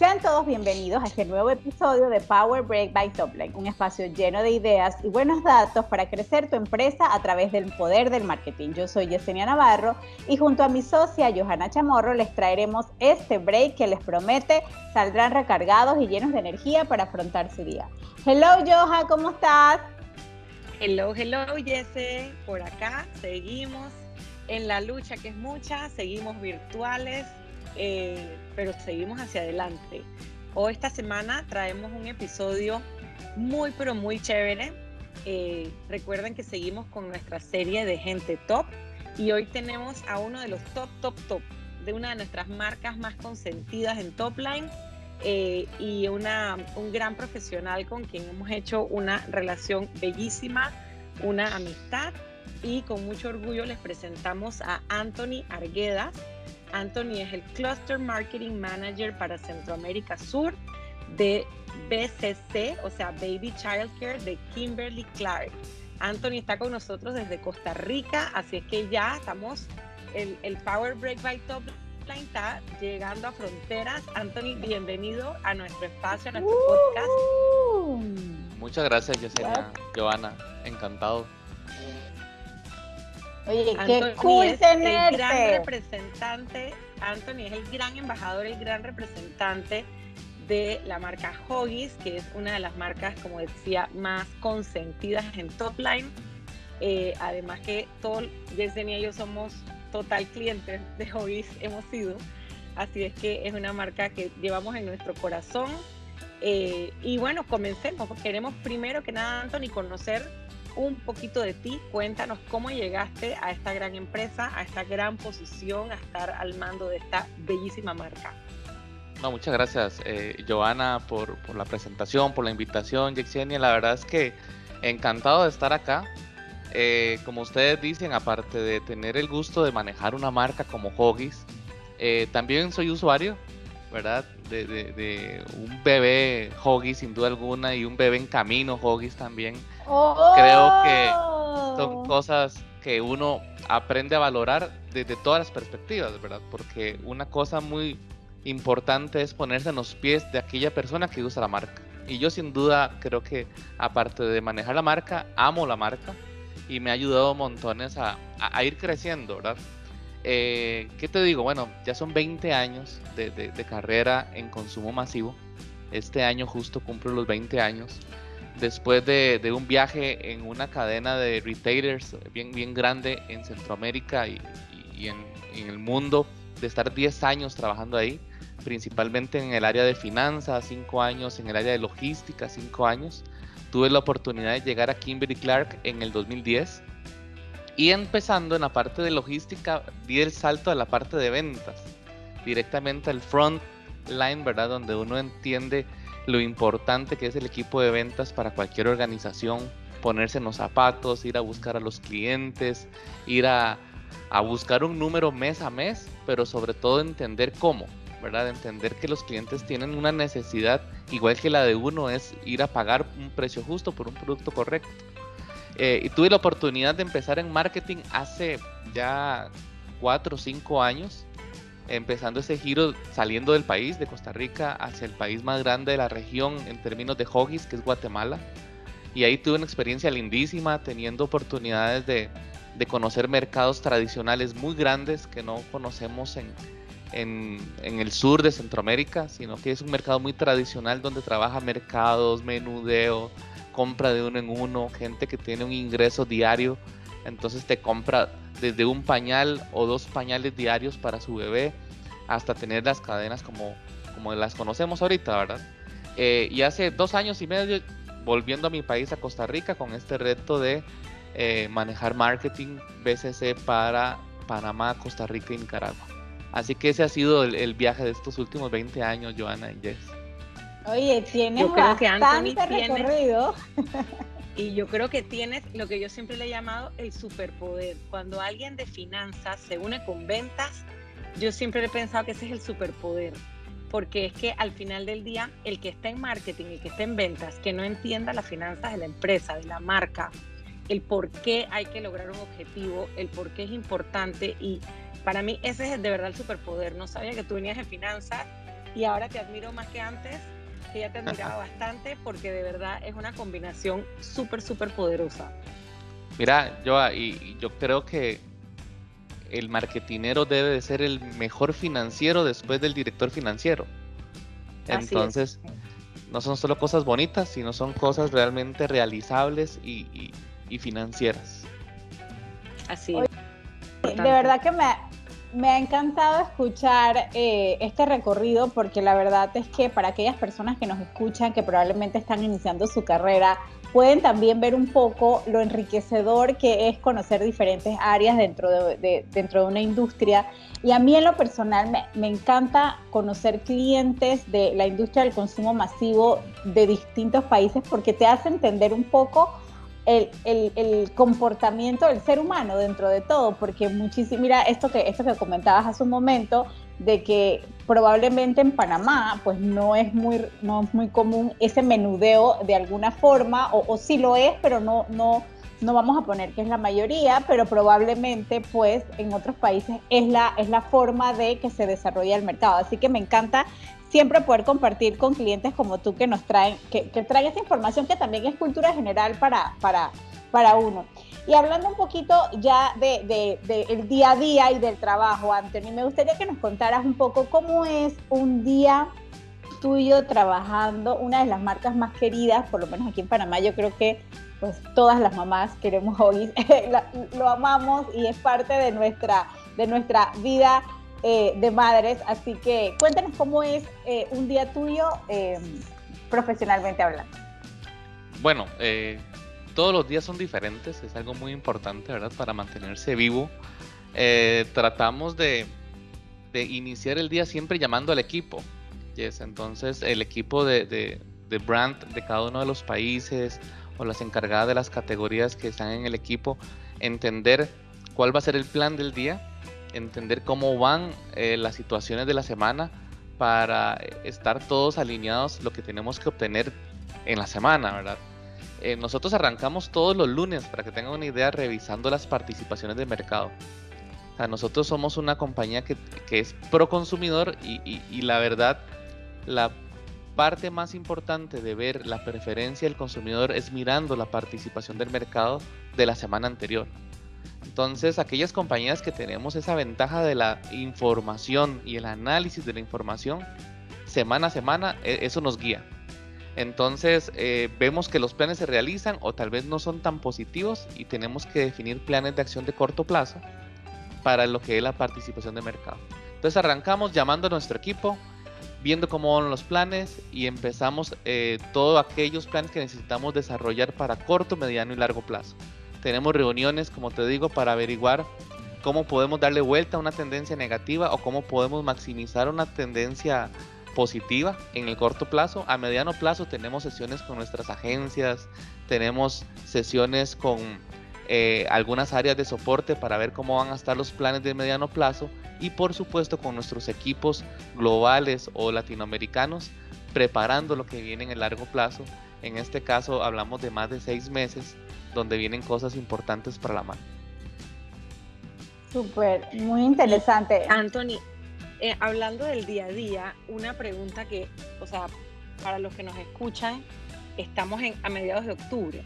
Sean todos bienvenidos a este nuevo episodio de Power Break by Topline, un espacio lleno de ideas y buenos datos para crecer tu empresa a través del poder del marketing. Yo soy Yesenia Navarro y junto a mi socia Johanna Chamorro les traeremos este break que les promete saldrán recargados y llenos de energía para afrontar su día. Hello Joha, ¿cómo estás? Hello, hello Jesse, por acá seguimos en la lucha que es mucha, seguimos virtuales eh, pero seguimos hacia adelante. Hoy esta semana traemos un episodio muy, pero muy chévere. Eh, recuerden que seguimos con nuestra serie de gente top y hoy tenemos a uno de los top, top, top de una de nuestras marcas más consentidas en Topline eh, y una, un gran profesional con quien hemos hecho una relación bellísima, una amistad y con mucho orgullo les presentamos a Anthony Argueda, Anthony es el Cluster Marketing Manager para Centroamérica Sur de BCC, o sea, Baby Child Care de Kimberly Clark. Anthony está con nosotros desde Costa Rica, así es que ya estamos, el, el Power Break by Top Line está llegando a fronteras. Anthony, bienvenido a nuestro espacio, a nuestro podcast. Muchas gracias, Yesenia, Giovanna, encantado. Oye, qué cool es El gran representante, Anthony es el gran embajador, el gran representante de la marca Hoggies, que es una de las marcas, como decía, más consentidas en Topline. Eh, además que todo, Yesenia y yo somos total clientes de Hoggies, hemos sido. Así es que es una marca que llevamos en nuestro corazón. Eh, y bueno, comencemos. Queremos primero que nada, Anthony, conocer un poquito de ti. Cuéntanos cómo llegaste a esta gran empresa, a esta gran posición, a estar al mando de esta bellísima marca. No, muchas gracias, eh, Joana, por, la presentación, por la invitación, Yexenia. La verdad es que encantado de estar acá. Eh, como ustedes dicen, aparte de tener el gusto de manejar una marca como Hoggies, eh, también soy usuario, ¿verdad? De, de, un bebé Hoggies sin duda alguna y un bebé en camino Hoggies también. Creo que son oh. cosas que uno aprende a valorar desde todas las perspectivas, ¿verdad? Porque una cosa muy importante es ponerse en los pies de aquella persona que usa la marca. Y yo sin duda creo que aparte de manejar la marca, amo la marca y me ha ayudado montones a, ir creciendo, ¿verdad? Eh, ¿Qué te digo? Bueno, ya son 20 años de, de carrera en consumo masivo. Este año justo cumplo los 20 años después de, un viaje en una cadena de retailers bien, bien grande en Centroamérica y, en, el mundo, de estar 10 años trabajando ahí, principalmente en el área de finanzas, 5 años, en el área de logística, 5 años. Tuve la oportunidad de llegar a Kimberly Clark en el 2010 y empezando en la parte de logística, di el salto a la parte de ventas, directamente al front line, ¿verdad? Donde uno entiende lo importante que es el equipo de ventas para cualquier organización, ponerse en los zapatos, ir a buscar a los clientes, ir a, buscar un número mes a mes, pero sobre todo entender cómo, ¿verdad? Entender que los clientes tienen una necesidad igual que la de uno, es ir a pagar un precio justo por un producto correcto. Eh, y tuve la oportunidad de empezar en marketing hace ya cuatro o cinco años empezando ese giro saliendo del país, de Costa Rica, hacia el país más grande de la región en términos de hoggies, que es Guatemala. Y ahí tuve una experiencia lindísima, teniendo oportunidades de, conocer mercados tradicionales muy grandes que no conocemos en, en, el sur de Centroamérica, sino que es un mercado muy tradicional donde trabaja mercados, menudeo, compra de uno en uno, gente que tiene un ingreso diario, entonces te compra desde un pañal o dos pañales diarios para su bebé hasta tener las cadenas como, como las conocemos ahorita, ¿verdad? Eh, y hace dos años y medio volviendo a mi país, a Costa Rica, con este reto de eh, manejar marketing BCC para Panamá, Costa Rica y Nicaragua. Así que ese ha sido el, viaje de estos últimos 20 años, Joana y Jess. Oye, tienes bastante recorrido. Y yo creo que tienes lo que yo siempre le he llamado el superpoder. Cuando alguien de finanzas se une con ventas, yo siempre he pensado que ese es el superpoder. Porque es que al final del día, el que está en marketing y que está en ventas, que no entienda las finanzas de la empresa, de la marca, el por qué hay que lograr un objetivo, el por qué es importante. Y para mí ese es de verdad el superpoder. No sabía que tú venías en finanzas y ahora te admiro más que antes, que ya te admiraba bastante, porque de verdad es una combinación súper, súper poderosa. Mira, yo, y yo creo que el marketinero debe de ser el mejor financiero después del director financiero. Entonces, no son solo cosas bonitas, sino son cosas realmente realizables y, financieras. Así es. De verdad que me, ha encantado escuchar eh, este recorrido porque la verdad es que para aquellas personas que nos escuchan, que probablemente están iniciando su carrera, pueden también ver un poco lo enriquecedor que es conocer diferentes áreas dentro de, dentro de una industria. Y a mí en lo personal me, encanta conocer clientes de la industria del consumo masivo de distintos países porque te hace entender un poco el, comportamiento del ser humano dentro de todo, porque muchísimo, mira, esto que, esto que comentabas hace un momento, de que probablemente en Panamá pues no es muy, no es muy común ese menudeo de alguna forma, o, o sí lo es, pero no, no, no vamos a poner que es la mayoría, pero probablemente pues en otros países es la, es la forma de que se desarrolla el mercado. Así que me encanta siempre poder compartir con clientes como tú que nos traen, que, que traen esa información que también es cultura general para, para, para uno. Y hablando un poquito ya del de, de, día a día y del trabajo, Anthony, me gustaría que nos contaras un poco cómo es un día tuyo trabajando, una de las marcas más queridas, por lo menos aquí en Panamá, yo creo que pues todas las mamás queremos hoy, lo amamos y es parte de nuestra, de nuestra vida eh, de madres. Así que cuéntanos cómo es eh, un día tuyo eh, profesionalmente hablando. Bueno, todos los días son diferentes, es algo muy importante, ¿verdad? Para mantenerse vivo. tratamos de, de, iniciar el día siempre llamando al equipo. Yes, entonces, el equipo de, de, de brand de cada uno de los países o las encargadas de las categorías que están en el equipo, entender cuál va a ser el plan del día entender cómo van eh, las situaciones de la semana para estar todos alineados lo que tenemos que obtener en la semana, ¿verdad? Eh, nosotros arrancamos todos los lunes, para que tengan una idea, revisando las participaciones de mercado. O sea, nosotros somos una compañía que, es pro consumidor y, y la verdad, la parte más importante de ver la preferencia del consumidor es mirando la participación del mercado de la semana anterior. Entonces, aquellas compañías que tenemos esa ventaja de la información y el análisis de la información, semana a semana, e, eso nos guía. Entonces, eh, vemos que los planes se realizan o tal vez no son tan positivos y tenemos que definir planes de acción de corto plazo para lo que es la participación de mercado. Entonces, arrancamos llamando a nuestro equipo, viendo cómo van los planes y empezamos eh, todos aquellos planes que necesitamos desarrollar para corto, mediano y largo plazo. Tenemos reuniones, como te digo, para averiguar cómo podemos darle vuelta a una tendencia negativa o cómo podemos maximizar una tendencia positiva en el corto plazo. A mediano plazo tenemos sesiones con nuestras agencias, tenemos sesiones con eh, algunas áreas de soporte para ver cómo van a estar los planes de mediano plazo y por supuesto con nuestros equipos globales o latinoamericanos preparando lo que viene en el largo plazo. En este caso hablamos de más de seis meses donde vienen cosas importantes para la mano. Súper, muy interesante. Anthony, eh, hablando del día a día, una pregunta que, o sea, para los que nos escuchan, estamos en, a mediados de octubre.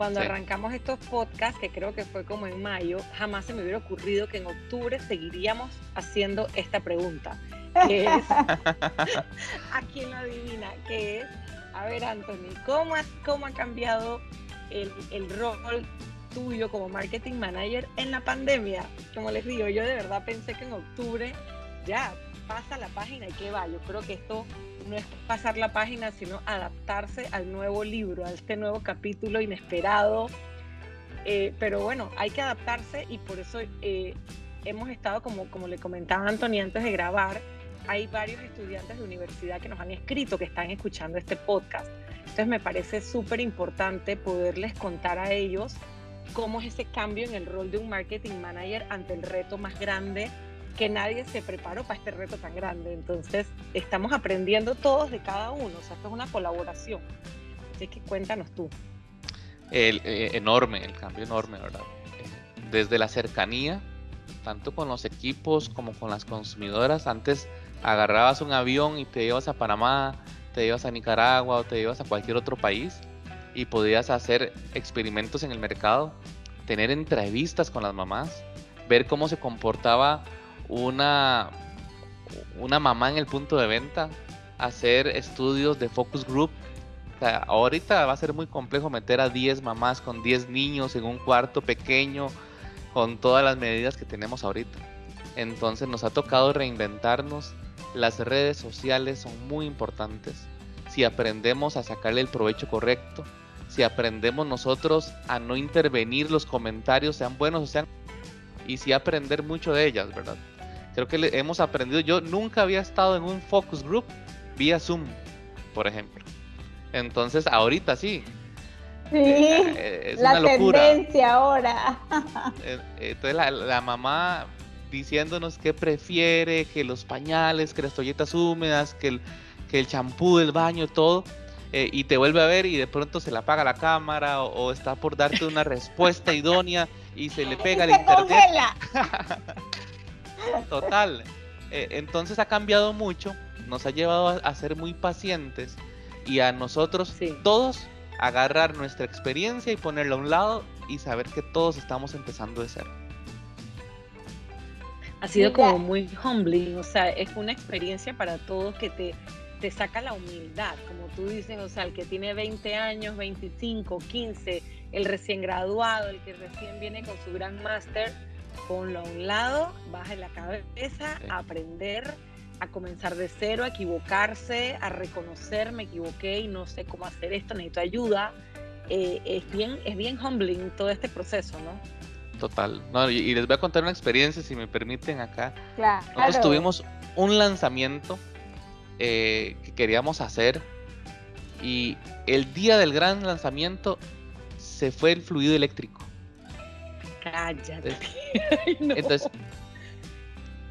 Cuando arrancamos estos podcasts, que creo que fue como en mayo, jamás se me hubiera ocurrido que en octubre seguiríamos haciendo esta pregunta. Que es, ¿a quién lo adivina? Que es, a ver, Anthony, ¿cómo cómo ha cambiado el, rol tuyo como marketing manager en la pandemia. Como les digo, yo de verdad pensé que en octubre ya pasa la página y que va. Yo creo que esto no es pasar la página, sino adaptarse al nuevo libro, a este nuevo capítulo inesperado. Eh, pero bueno, hay que adaptarse y por eso eh, hemos estado, como, como le comentaba Antonio antes de grabar, hay varios estudiantes de universidad que nos han escrito que están escuchando este podcast. Entonces me parece súper importante poderles contar a ellos cómo es ese cambio en el rol de un marketing manager ante el reto más grande que nadie se preparó para este reto tan grande. Entonces estamos aprendiendo todos de cada uno. O sea, esto es una colaboración. Así que cuéntanos tú. El, eh, enorme, el cambio enorme, ¿verdad? Desde la cercanía tanto con los equipos como con las consumidoras. Antes agarrabas un avión y te ibas a Panamá, te ibas a Nicaragua o te ibas a cualquier otro país y podías hacer experimentos en el mercado, tener entrevistas con las mamás, ver cómo se comportaba una, una mamá en el punto de venta, hacer estudios de focus group. ahorita va a ser muy complejo meter a 10 mamás con 10 niños en un cuarto pequeño con todas las medidas que tenemos ahorita. Entonces nos ha tocado reinventarnos. Las redes sociales son muy importantes. Si aprendemos a sacarle el provecho correcto, si aprendemos nosotros a no intervenir los comentarios, sean buenos o sean... Y si aprender mucho de ellas, ¿verdad? Creo que le hemos aprendido. Yo nunca había estado en un focus group vía Zoom, por ejemplo. Entonces, ahorita sí, Sí, eh, eh, es la tendencia ahora. Eh, entonces la, mamá diciéndonos qué prefiere, que los pañales, que las toallitas húmedas, que el, que el champú del baño, todo. y te vuelve a ver y de pronto se le apaga la cámara o, está por darte una respuesta idónea y se le pega el internet. Total. entonces ha cambiado mucho, nos ha llevado a, ser muy pacientes y a nosotros todos agarrar nuestra experiencia y ponerla a un lado y saber que todos estamos empezando de cero. Ha sido como muy humbling, o sea, es una experiencia para todos que te, te saca la humildad, como tú dices, o sea, el que tiene 20 años, 25, 15, el recién graduado, el que recién viene con su gran máster, ponlo a un lado, baja la cabeza, aprender a comenzar de cero, a equivocarse, a reconocer, me equivoqué y no sé cómo hacer esto, necesito ayuda. Eh, es, bien, es bien humbling todo este proceso, ¿no? Total. y, les voy a contar una experiencia, si me permiten acá. Claro. Nosotros tuvimos un lanzamiento eh, que queríamos hacer y el día del gran lanzamiento se fue el fluido eléctrico. Cállate. Entonces,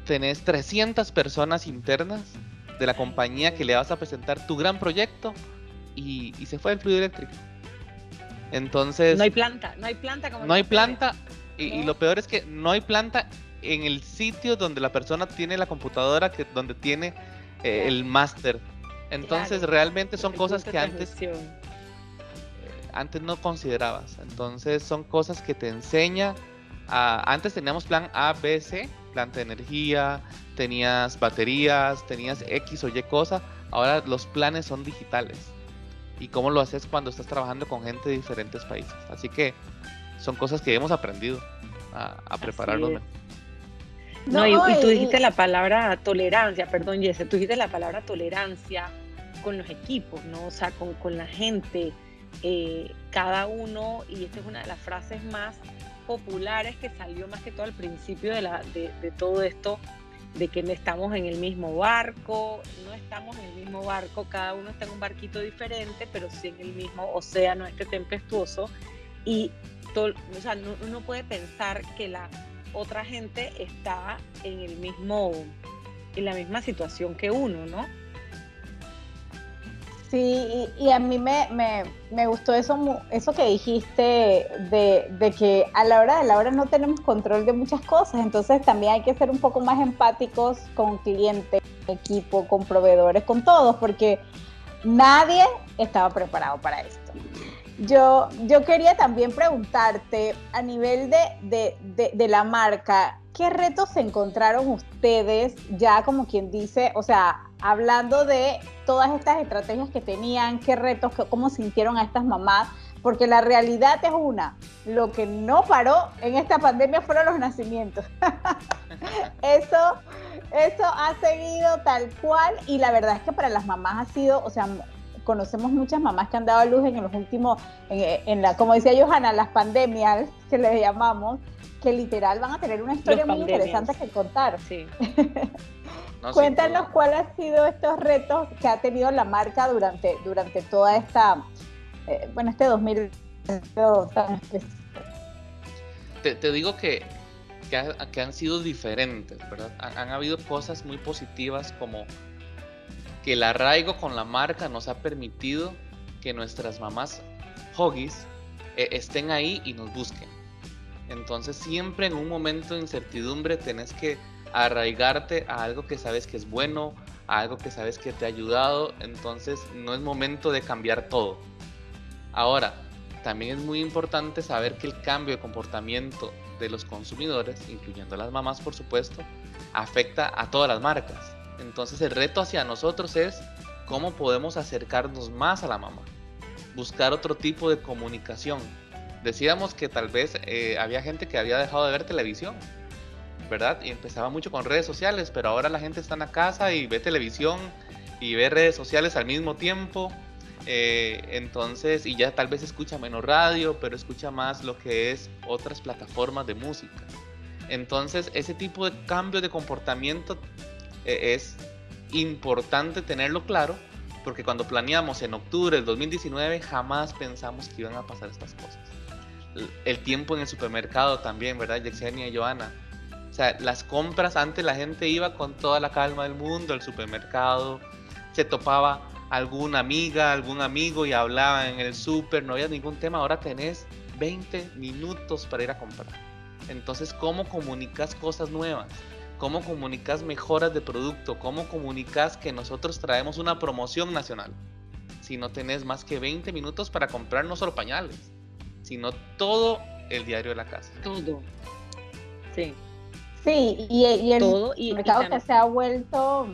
tenés 300 personas internas de la compañía que le vas a presentar tu gran proyecto y, se fue el fluido eléctrico. Entonces... No hay planta, no hay planta como... No hay planta y, lo peor es que no hay planta en el sitio donde la persona tiene la computadora, que, donde tiene eh, el máster. Entonces realmente son cosas que antes, antes no considerabas. Entonces son cosas que te enseña. A, antes teníamos plan A, B, C planta de energía, tenías baterías, tenías X o Y cosa. Ahora los planes son digitales. ¿Y cómo lo haces cuando estás trabajando con gente de diferentes países? Así que son cosas que hemos aprendido a, prepararnos. No, y, tú dijiste la palabra tolerancia, perdón Jesse, tú dijiste la palabra tolerancia con los equipos, ¿no? O sea, con, con la gente, eh, cada uno, y esta es una de las frases más populares que salió más que todo al principio de, la, de, todo esto, de que no estamos en el mismo barco, no estamos en el mismo barco, cada uno está en un barquito diferente, pero sí en el mismo océano este tempestuoso. Y todo, o sea, uno puede pensar que la otra gente está en el mismo, en la misma situación que uno, ¿no? Sí, y, a mí me, me, gustó eso, eso que dijiste de, que a la hora de la hora no tenemos control de muchas cosas, entonces también hay que ser un poco más empáticos con clientes, equipo, con proveedores, con todos, porque nadie estaba preparado para esto. Yo, yo quería también preguntarte a nivel de, de la marca, ¿qué retos se encontraron ustedes ya como quien dice, o sea, hablando de todas estas estrategias que tenían, qué retos, cómo sintieron a estas mamás, porque la realidad es una, lo que no paró en esta pandemia fueron los nacimientos. eso, eso ha seguido tal cual y la verdad es que para las mamás ha sido, o sea, conocemos muchas mamás que han dado a luz en los últimos, en, la, como decía Johanna, las pandemias que le llamamos, que literal van a tener una historia muy interesante que contar. Sí. Cuéntanos cuáles han sido estos retos que ha tenido la marca durante, durante toda esta, eh, bueno, este 2000 tan te, te digo que, que, han sido diferentes, ¿verdad? Han, habido cosas muy positivas como que el arraigo con la marca nos ha permitido que nuestras mamás hoggies eh, estén ahí y nos busquen. Entonces siempre en un momento de incertidumbre tenés que arraigarte a algo que sabes que es bueno, a algo que sabes que te ha ayudado, entonces no es momento de cambiar todo. Ahora, también es muy importante saber que el cambio de comportamiento de los consumidores, incluyendo las mamás por supuesto, afecta a todas las marcas. Entonces el reto hacia nosotros es cómo podemos acercarnos más a la mamá, buscar otro tipo de comunicación. Decíamos que tal vez eh, había gente que había dejado de ver televisión, ¿verdad? Y empezaba mucho con redes sociales, pero ahora la gente está en la casa y ve televisión y ve redes sociales al mismo tiempo. Eh, entonces, y ya tal vez escucha menos radio, pero escucha más lo que es otras plataformas de música. Entonces, ese tipo de cambio de comportamiento eh, es importante tenerlo claro, porque cuando planeamos en octubre del 2019 jamás pensamos que iban a pasar estas cosas. El tiempo en el supermercado también, ¿verdad, Yexenia y Joana? O sea, las compras, antes la gente iba con toda la calma del mundo al supermercado, se topaba alguna amiga, algún amigo y hablaba en el súper, no había ningún tema, ahora tenés 20 minutos para ir a comprar. Entonces, ¿cómo comunicas cosas nuevas? ¿Cómo comunicas mejoras de producto? ¿Cómo comunicas que nosotros traemos una promoción nacional? Si no tenés más que 20 minutos para comprar no solo pañales, sino todo el diario de la casa. Todo. Sí. Sí, y, el mercado que se ha vuelto,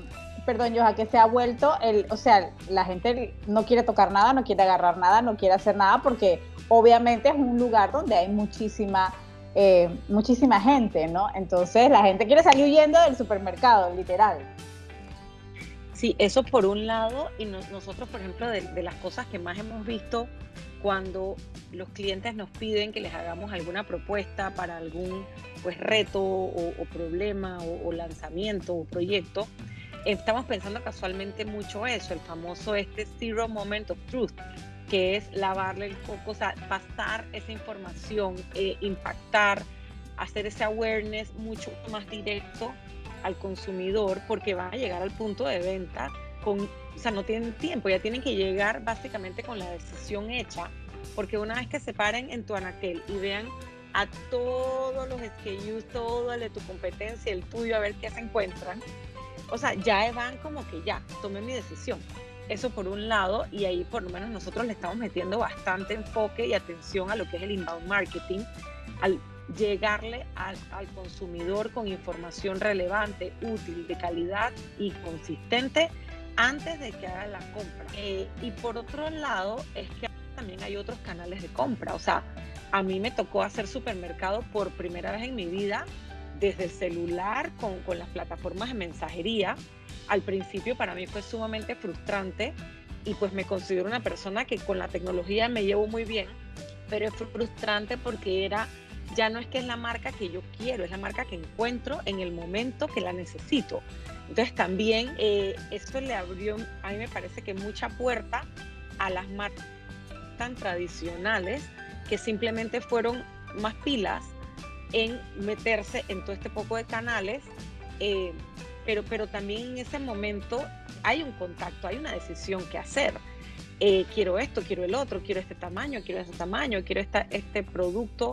perdón, Joja, que se ha vuelto, el, o sea, la gente no quiere tocar nada, no quiere agarrar nada, no quiere hacer nada, porque obviamente es un lugar donde hay muchísima, eh, muchísima gente, ¿no? Entonces la gente quiere salir huyendo del supermercado, literal. Sí, eso por un lado, y nosotros, por ejemplo, de, las cosas que más hemos visto cuando los clientes nos piden que les hagamos alguna propuesta para algún pues reto o, problema o, lanzamiento o proyecto, estamos pensando casualmente mucho eso, el famoso este Zero Moment of Truth, que es lavarle el coco, o sea, pasar esa información, eh, impactar, hacer ese awareness mucho más directo al consumidor porque va a llegar al punto de venta con, o sea, no tienen tiempo, ya tienen que llegar básicamente con la decisión hecha, porque una vez que se paren en tu anaquel y vean a todos los SKUs, todo el de tu competencia, el tuyo, a ver qué se encuentran. O sea, ya van como que ya, tomé mi decisión. Eso por un lado, y ahí por lo menos nosotros le estamos metiendo bastante enfoque y atención a lo que es el inbound marketing, al llegarle al, consumidor con información relevante, útil, de calidad y consistente antes de que haga la compra. Eh, y por otro lado, es que también hay otros canales de compra. O sea, a mí me tocó hacer supermercado por primera vez en mi vida desde el celular con, con las plataformas de mensajería. Al principio para mí fue sumamente frustrante y pues me considero una persona que con la tecnología me llevo muy bien, pero es frustrante porque era, ya no es que es la marca que yo quiero, es la marca que encuentro en el momento que la necesito. Entonces también eh, eso le abrió, a mí me parece que mucha puerta a las marcas tan tradicionales que simplemente fueron más pilas en meterse en todo este poco de canales, eh, pero, pero también en ese momento hay un contacto, hay una decisión que hacer. Eh, quiero esto, quiero el otro, quiero este tamaño, quiero ese tamaño, quiero esta, este producto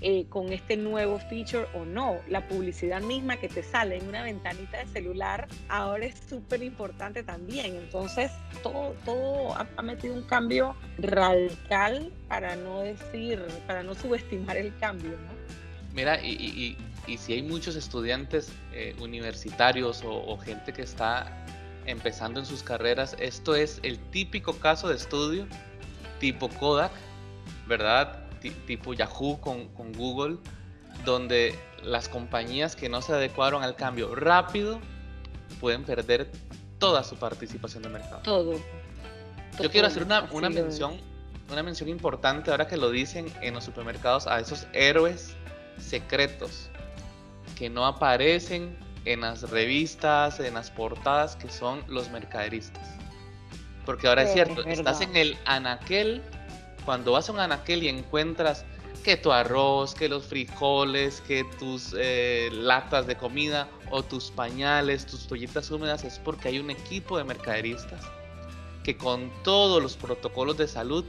eh, con este nuevo feature o no. La publicidad misma que te sale en una ventanita de celular ahora es súper importante también. Entonces, todo, todo ha, metido un cambio radical para no decir, para no subestimar el cambio, Mira, y, si hay muchos estudiantes eh, universitarios o gente que está empezando en sus carreras, esto es el típico caso de estudio tipo Kodak, ¿verdad? Tipo Yahoo con, con Google, donde las compañías que no se adecuaron al cambio rápido pueden perder toda su participación de mercado. Todo. Yo quiero hacer una, una mención, una mención importante ahora que lo dicen en los supermercados a esos héroes secretos que no aparecen en las revistas, en las portadas, que son los mercaderistas. Porque ahora es cierto, estás en el anaquel cuando vas a un anaquel y encuentras que tu arroz, que los frijoles, que tus eh, latas de comida o tus pañales, tus toallitas húmedas, es porque hay un equipo de mercaderistas que con todos los protocolos de salud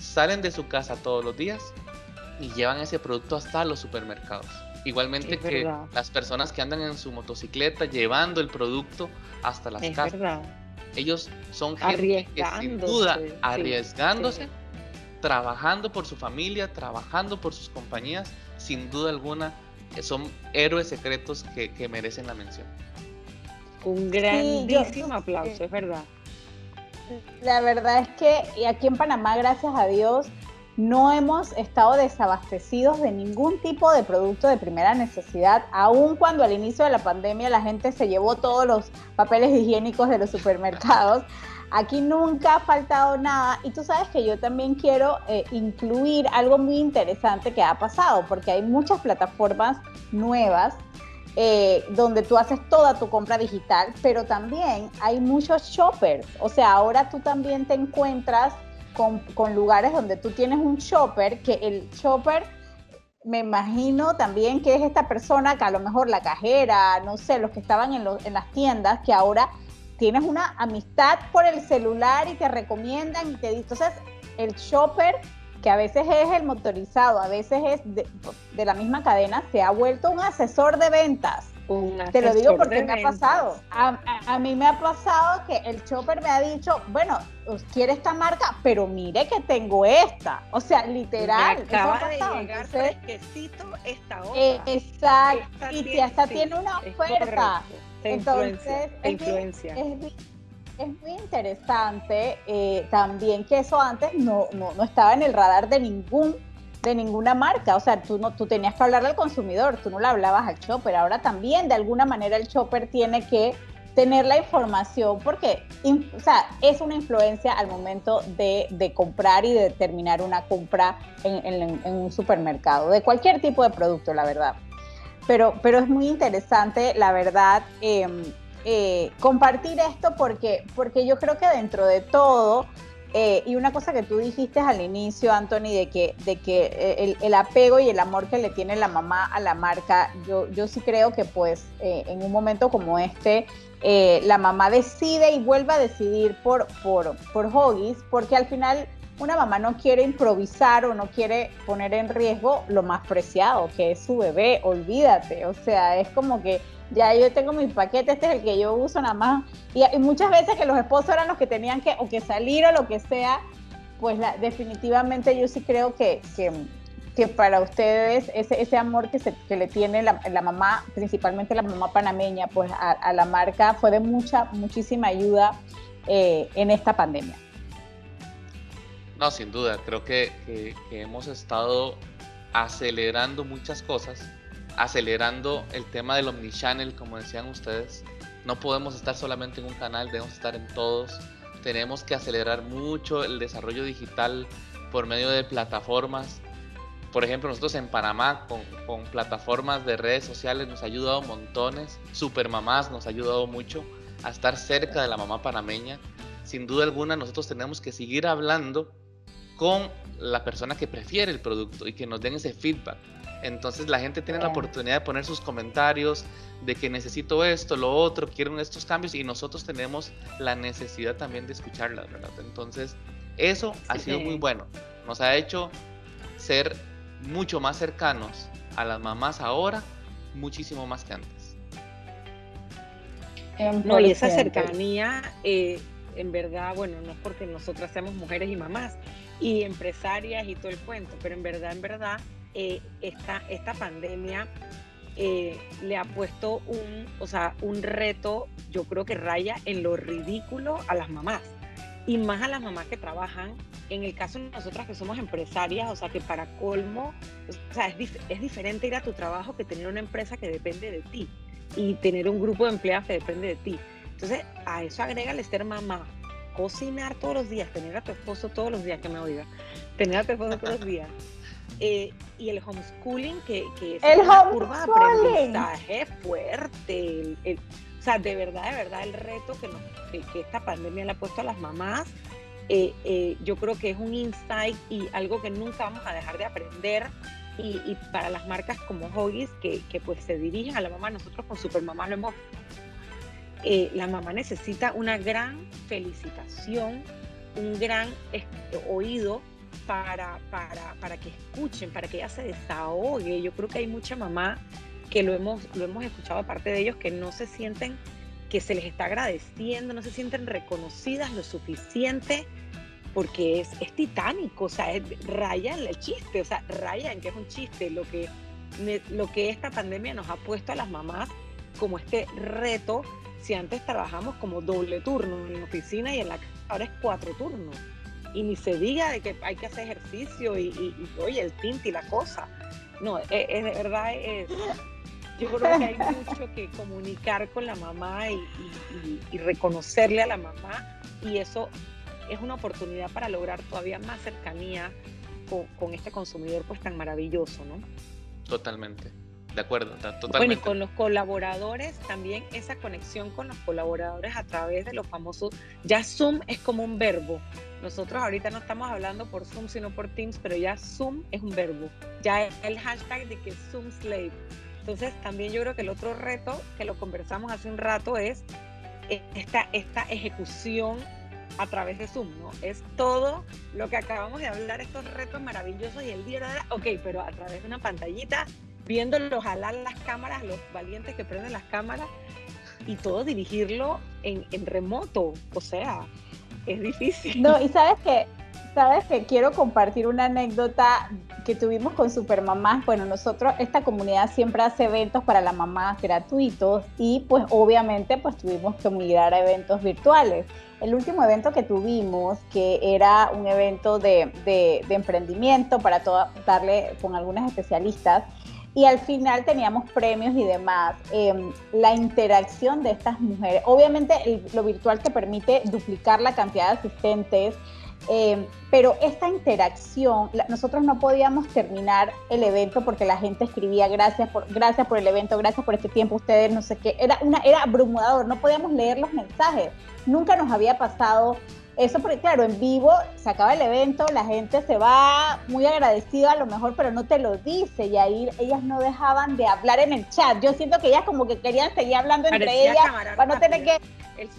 salen de su casa todos los días y llevan ese producto hasta los supermercados. Igualmente que las personas que andan en su motocicleta llevando el producto hasta las casas. Ellos son gente que sin duda arriesgándose, trabajando por su familia, trabajando por sus compañías, sin duda alguna son héroes secretos que, merecen la mención. Un grandísimo aplauso, es verdad. La verdad es que aquí en Panamá, gracias a Dios, no hemos estado desabastecidos de ningún tipo de producto de primera necesidad, aun cuando al inicio de la pandemia la gente se llevó todos los papeles higiénicos de los supermercados. Aquí nunca ha faltado nada y tú sabes que yo también quiero eh, incluir algo muy interesante que ha pasado, porque hay muchas plataformas nuevas eh, donde tú haces toda tu compra digital, pero también hay muchos shoppers. O sea, ahora tú también te encuentras con, lugares donde tú tienes un shopper, que el shopper me imagino también que es esta persona que a lo mejor la cajera, no sé, los que estaban en, en las tiendas, que ahora tienes una amistad por el celular y te recomiendan y te dicen, entonces el shopper que a veces es el motorizado, a veces es de, la misma cadena, se ha vuelto un asesor de ventas. Te lo digo porque me ha pasado. A, mí me ha pasado que el chopper me ha dicho, bueno, quiere esta marca, pero mire que tengo esta. O sea, literal. acaba de llegar fresquecito esta eh, exacto. y si hasta tiene una oferta. Entonces, influencia es muy interesante eh, también que eso antes no, no, estaba en el radar de ningún de ninguna marca, o sea, tú no tú tenías que hablarle al consumidor, tú no le hablabas al chopper, ahora también de alguna manera el chopper tiene que tener la información porque o sea, es una influencia al momento de, comprar y de terminar una compra en, un supermercado, de cualquier tipo de producto, la verdad. Pero, pero es muy interesante, la verdad. Eh, eh, compartir esto porque, porque yo creo que dentro de todo, eh, y una cosa que tú dijiste al inicio, Anthony, de que, de que eh, el, apego y el amor que le tiene la mamá a la marca, yo, yo sí creo que pues en un momento como este, la mamá decide y vuelve a decidir por, por, por Hoggies, porque al final una mamá no quiere improvisar o no quiere poner en riesgo lo más preciado, que es su bebé, olvídate, o sea, es como que ya yo tengo mi paquete, este es el que yo uso nada más. Y, muchas veces que los esposos eran los que tenían que, o que salir o lo que sea, pues definitivamente yo sí creo que, que, para ustedes ese, ese amor que, se, que le tiene la, mamá, principalmente la mamá panameña, pues a, la marca fue de mucha, muchísima ayuda eh, en esta pandemia. No, sin duda, creo que, que hemos estado acelerando muchas cosas acelerando el tema del omnichannel, como decían ustedes. No podemos estar solamente en un canal, debemos estar en todos. Tenemos que acelerar mucho el desarrollo digital por medio de plataformas. Por ejemplo, nosotros en Panamá con, plataformas de redes sociales nos ha ayudado montones. Supermamás nos ha ayudado mucho a estar cerca de la mamá panameña. Sin duda alguna, nosotros tenemos que seguir hablando con la persona que prefiere el producto y que nos den ese feedback entonces la gente tiene la oportunidad de poner sus comentarios de que necesito esto, lo otro, quiero estos cambios y nosotros tenemos la necesidad también de escucharlas, ¿verdad? Entonces eso ha sido muy bueno. Nos ha hecho ser mucho más cercanos a las mamás ahora, muchísimo más que antes. No, y esa cercanía, eh, en verdad, bueno, no es porque nosotras seamos mujeres y mamás y empresarias y todo el cuento, pero en verdad, en verdad, eh, esta, esta pandemia eh, le ha puesto un, o sea, un reto, yo creo que raya en lo ridículo a las mamás. Y más a las mamás que trabajan, en el caso de nosotras que somos empresarias, o sea, que para colmo, o sea, es, es diferente ir a tu trabajo que tener una empresa que depende de ti y tener un grupo de empleados que depende de ti. Entonces, a eso agrega el ser mamá, cocinar todos los días, tener a tu esposo todos los días, que me oiga, tener a tu esposo todos los días, eh, y el homeschooling, que, que es el una curva de aprendizaje fuerte. o sea, de verdad, de verdad, el reto que, que, esta pandemia le ha puesto a las mamás, eh, eh, yo creo que es un insight y algo que nunca vamos a dejar de aprender. Y, para las marcas como Hoggies, que, que, pues se dirigen a la mamá, nosotros con Supermamá lo hemos... la mamá necesita una gran felicitación, un gran oído para, para, para que escuchen, para que ella se desahogue. Yo creo que hay mucha mamá que lo hemos, lo hemos escuchado aparte de ellos que no se sienten que se les está agradeciendo, no se sienten reconocidas lo suficiente porque es, es titánico, o sea, raya en el chiste, o sea, raya en que es un chiste lo que, lo que esta pandemia nos ha puesto a las mamás como este reto, si antes trabajamos como doble turno en la oficina y en la ahora es cuatro turnos. Y ni se diga de que hay que hacer ejercicio y, oye, el tinte y la cosa. No, es, es de verdad es, yo creo que hay mucho que comunicar con la mamá y, reconocerle a la mamá y eso es una oportunidad para lograr todavía más cercanía con, este consumidor pues tan maravilloso, ¿no? Totalmente. De acuerdo, totalmente. Bueno, y con los colaboradores, también esa conexión con los colaboradores a través de los famosos, ya Zoom es como un verbo. Nosotros ahorita no estamos hablando por Zoom, sino por Teams, pero ya Zoom es un verbo. Ya es el hashtag de que Zoom Slave. Entonces, también yo creo que el otro reto, que lo conversamos hace un rato, es esta, esta ejecución a través de Zoom, ¿no? Es todo lo que acabamos de hablar, estos retos maravillosos y el día de ok, pero a través de una pantallita, viéndolo jalar las cámaras, los valientes que prenden las cámaras y todo dirigirlo en, en remoto, o sea, es difícil. No, y sabes que sabes que quiero compartir una anécdota que tuvimos con Supermamás. Bueno, nosotros, esta comunidad siempre hace eventos para las mamás gratuitos y pues obviamente pues tuvimos que migrar a eventos virtuales. El último evento que tuvimos, que era un evento de, de, emprendimiento para darle con algunas especialistas, y al final teníamos premios y demás. Em, la interacción de estas mujeres, obviamente lo virtual te permite duplicar la cantidad de asistentes, Em, pero esta interacción, nosotros no podíamos terminar el evento porque la gente escribía gracias por, gracias por el evento, gracias por este tiempo, ustedes no sé qué, era, una, era abrumador, no podíamos leer los mensajes. Nunca nos había pasado eso porque claro, en vivo se acaba el evento, la gente se va muy agradecida a lo mejor, pero no te lo dice y ahí ellas no dejaban de hablar en el chat. Yo siento que ellas como que querían seguir hablando entre ellas para no tener que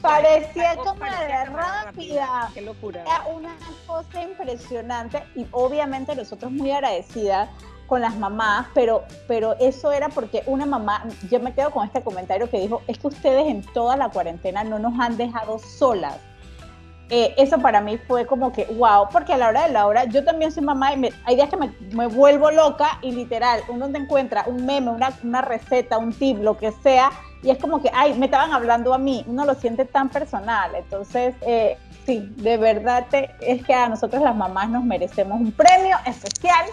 parecía como de rápida. Qué locura. Era una cosa impresionante y obviamente nosotros muy agradecidas con las mamás, pero, pero eso era porque una mamá, yo me quedo con este comentario que dijo, es que ustedes en toda la cuarentena no nos han dejado solas. Eh, eso para mí fue como que, wow, porque a la hora de la hora, yo también soy mamá y hay días que me, me, vuelvo loca y literal, uno te encuentra un meme, una, una receta, un tip, lo que sea, y es como que, ay, me estaban hablando a mí, uno lo siente tan personal. Entonces, eh, sí, de verdad es que a nosotros las mamás nos merecemos un premio especial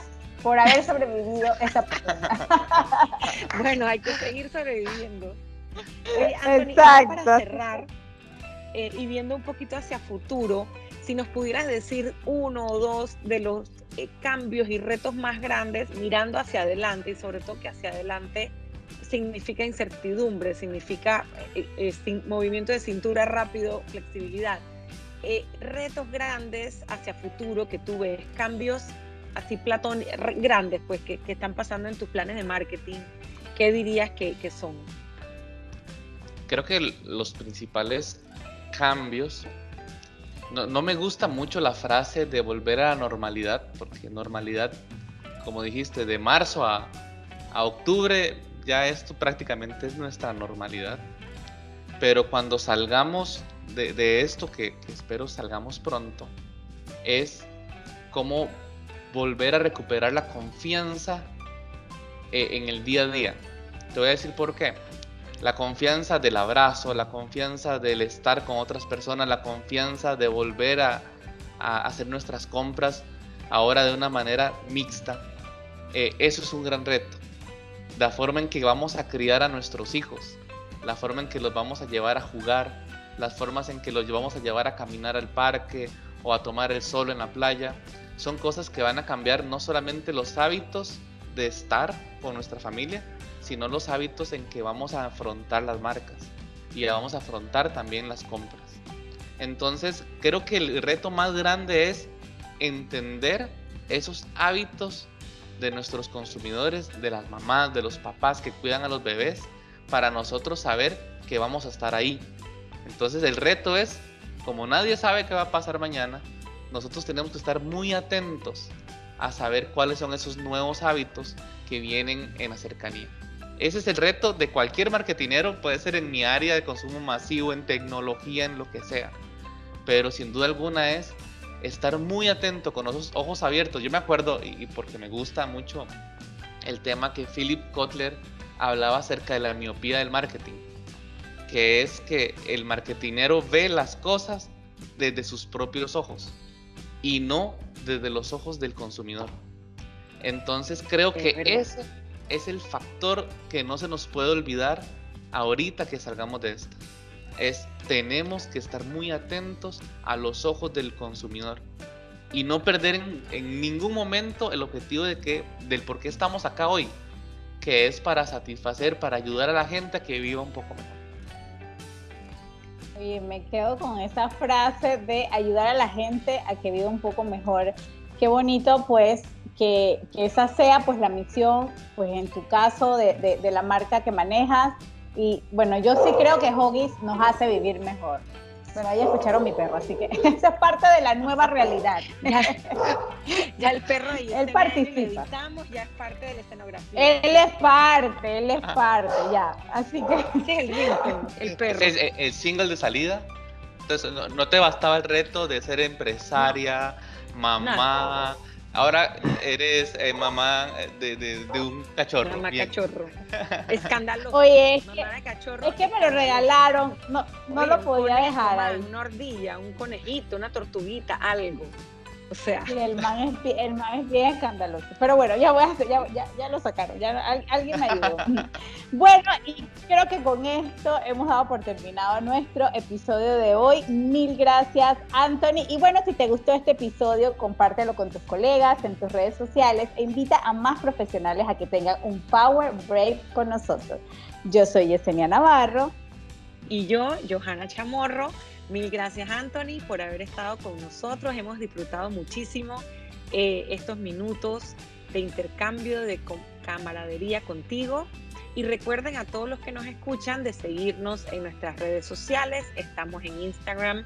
por haber sobrevivido esta pandemia. bueno, hay que seguir sobreviviendo. Exacto. Para cerrar eh, y viendo un poquito hacia futuro, si nos pudieras decir uno o dos de los eh, cambios y retos más grandes mirando hacia adelante y sobre todo que hacia adelante significa incertidumbre, significa eh, movimiento de cintura rápido, flexibilidad. Retos grandes hacia futuro que tú ves, cambios así platón, grandes pues que, están pasando en tus planes de marketing, ¿qué dirías que, que son? Creo que los principales cambios, no, me gusta mucho la frase de volver a la normalidad, porque normalidad, como dijiste, de marzo a, octubre ya esto prácticamente es nuestra normalidad. Pero cuando salgamos de, esto, que, espero salgamos pronto, es cómo volver a recuperar la confianza eh, en el día a día. Te voy a decir por qué. La confianza del abrazo, la confianza del estar con otras personas, la confianza de volver a, hacer nuestras compras ahora de una manera mixta. Eh, eso es un gran reto la forma en que vamos a criar a nuestros hijos, la forma en que los vamos a llevar a jugar, las formas en que los vamos a llevar a caminar al parque o a tomar el sol en la playa, son cosas que van a cambiar no solamente los hábitos de estar con nuestra familia, sino los hábitos en que vamos a afrontar las marcas y vamos a afrontar también las compras. Entonces, creo que el reto más grande es entender esos hábitos de nuestros consumidores, de las mamás, de los papás que cuidan a los bebés, para nosotros saber que vamos a estar ahí. Entonces el reto es, como nadie sabe qué va a pasar mañana, nosotros tenemos que estar muy atentos a saber cuáles son esos nuevos hábitos que vienen en la cercanía. Ese es el reto de cualquier marketinero, puede ser en mi área de consumo masivo, en tecnología, en lo que sea. Pero sin duda alguna es estar muy atento con esos ojos abiertos. Yo me acuerdo, y porque me gusta mucho el tema que Philip Kotler hablaba acerca de la miopía del marketing, que es que el marketinero ve las cosas desde sus propios ojos y no desde los ojos del consumidor. Entonces creo que ese es el factor que no se nos puede olvidar ahorita que salgamos de esto. Es tenemos que estar muy atentos a los ojos del consumidor y no perder en, ningún momento el objetivo de que del por qué estamos acá hoy, que es para satisfacer, para ayudar a la gente a que viva un poco mejor. Oye, me quedo con esa frase de ayudar a la gente a que viva un poco mejor. Qué bonito, pues, que, esa sea, pues, la misión, pues, en tu caso, de, de la marca que manejas. Y bueno, yo sí creo que Hoggies nos hace vivir mejor. Bueno, ahí escucharon mi perro, así que esa es parte de la nueva realidad. Ya, el perro ahí. Él participa. ya es parte de la escenografía. Él es parte, él es parte, ya. Así que. Ese es el el perro. Es el, single de salida. Entonces, no, te bastaba el reto de ser empresaria, mamá. Ahora eres eh, mamá de, de, un cachorro. Mamá cachorro. Escandaloso. Oye, es que, es que me lo regalaron. No, no lo podía dejar ahí. Una ordilla, un conejito, una tortuguita, algo. O sea. el, man es, el man es bien escandaloso. Pero bueno, ya voy a hacer, ya, ya, ya lo sacaron, ya alguien me ayudó. bueno, y creo que con esto hemos dado por terminado nuestro episodio de hoy. Mil gracias, Anthony. Y bueno, si te gustó este episodio, compártelo con tus colegas en tus redes sociales e invita a más profesionales a que tengan un Power Break con nosotros. Yo soy Yesenia Navarro. Y yo, Johanna Chamorro. Mil gracias Anthony por haber estado con nosotros. Hemos disfrutado muchísimo eh, estos minutos de intercambio, de camaradería contigo. Y recuerden a todos los que nos escuchan de seguirnos en nuestras redes sociales. Estamos en Instagram,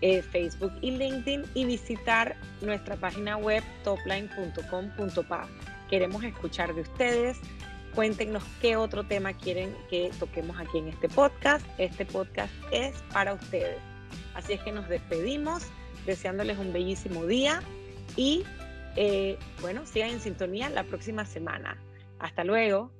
eh, Facebook y LinkedIn y visitar nuestra página web topline.com.pa. Queremos escuchar de ustedes. Cuéntenos qué otro tema quieren que toquemos aquí en este podcast. Este podcast es para ustedes. Así es que nos despedimos deseándoles un bellísimo día y eh, bueno, sigan en sintonía la próxima semana. Hasta luego.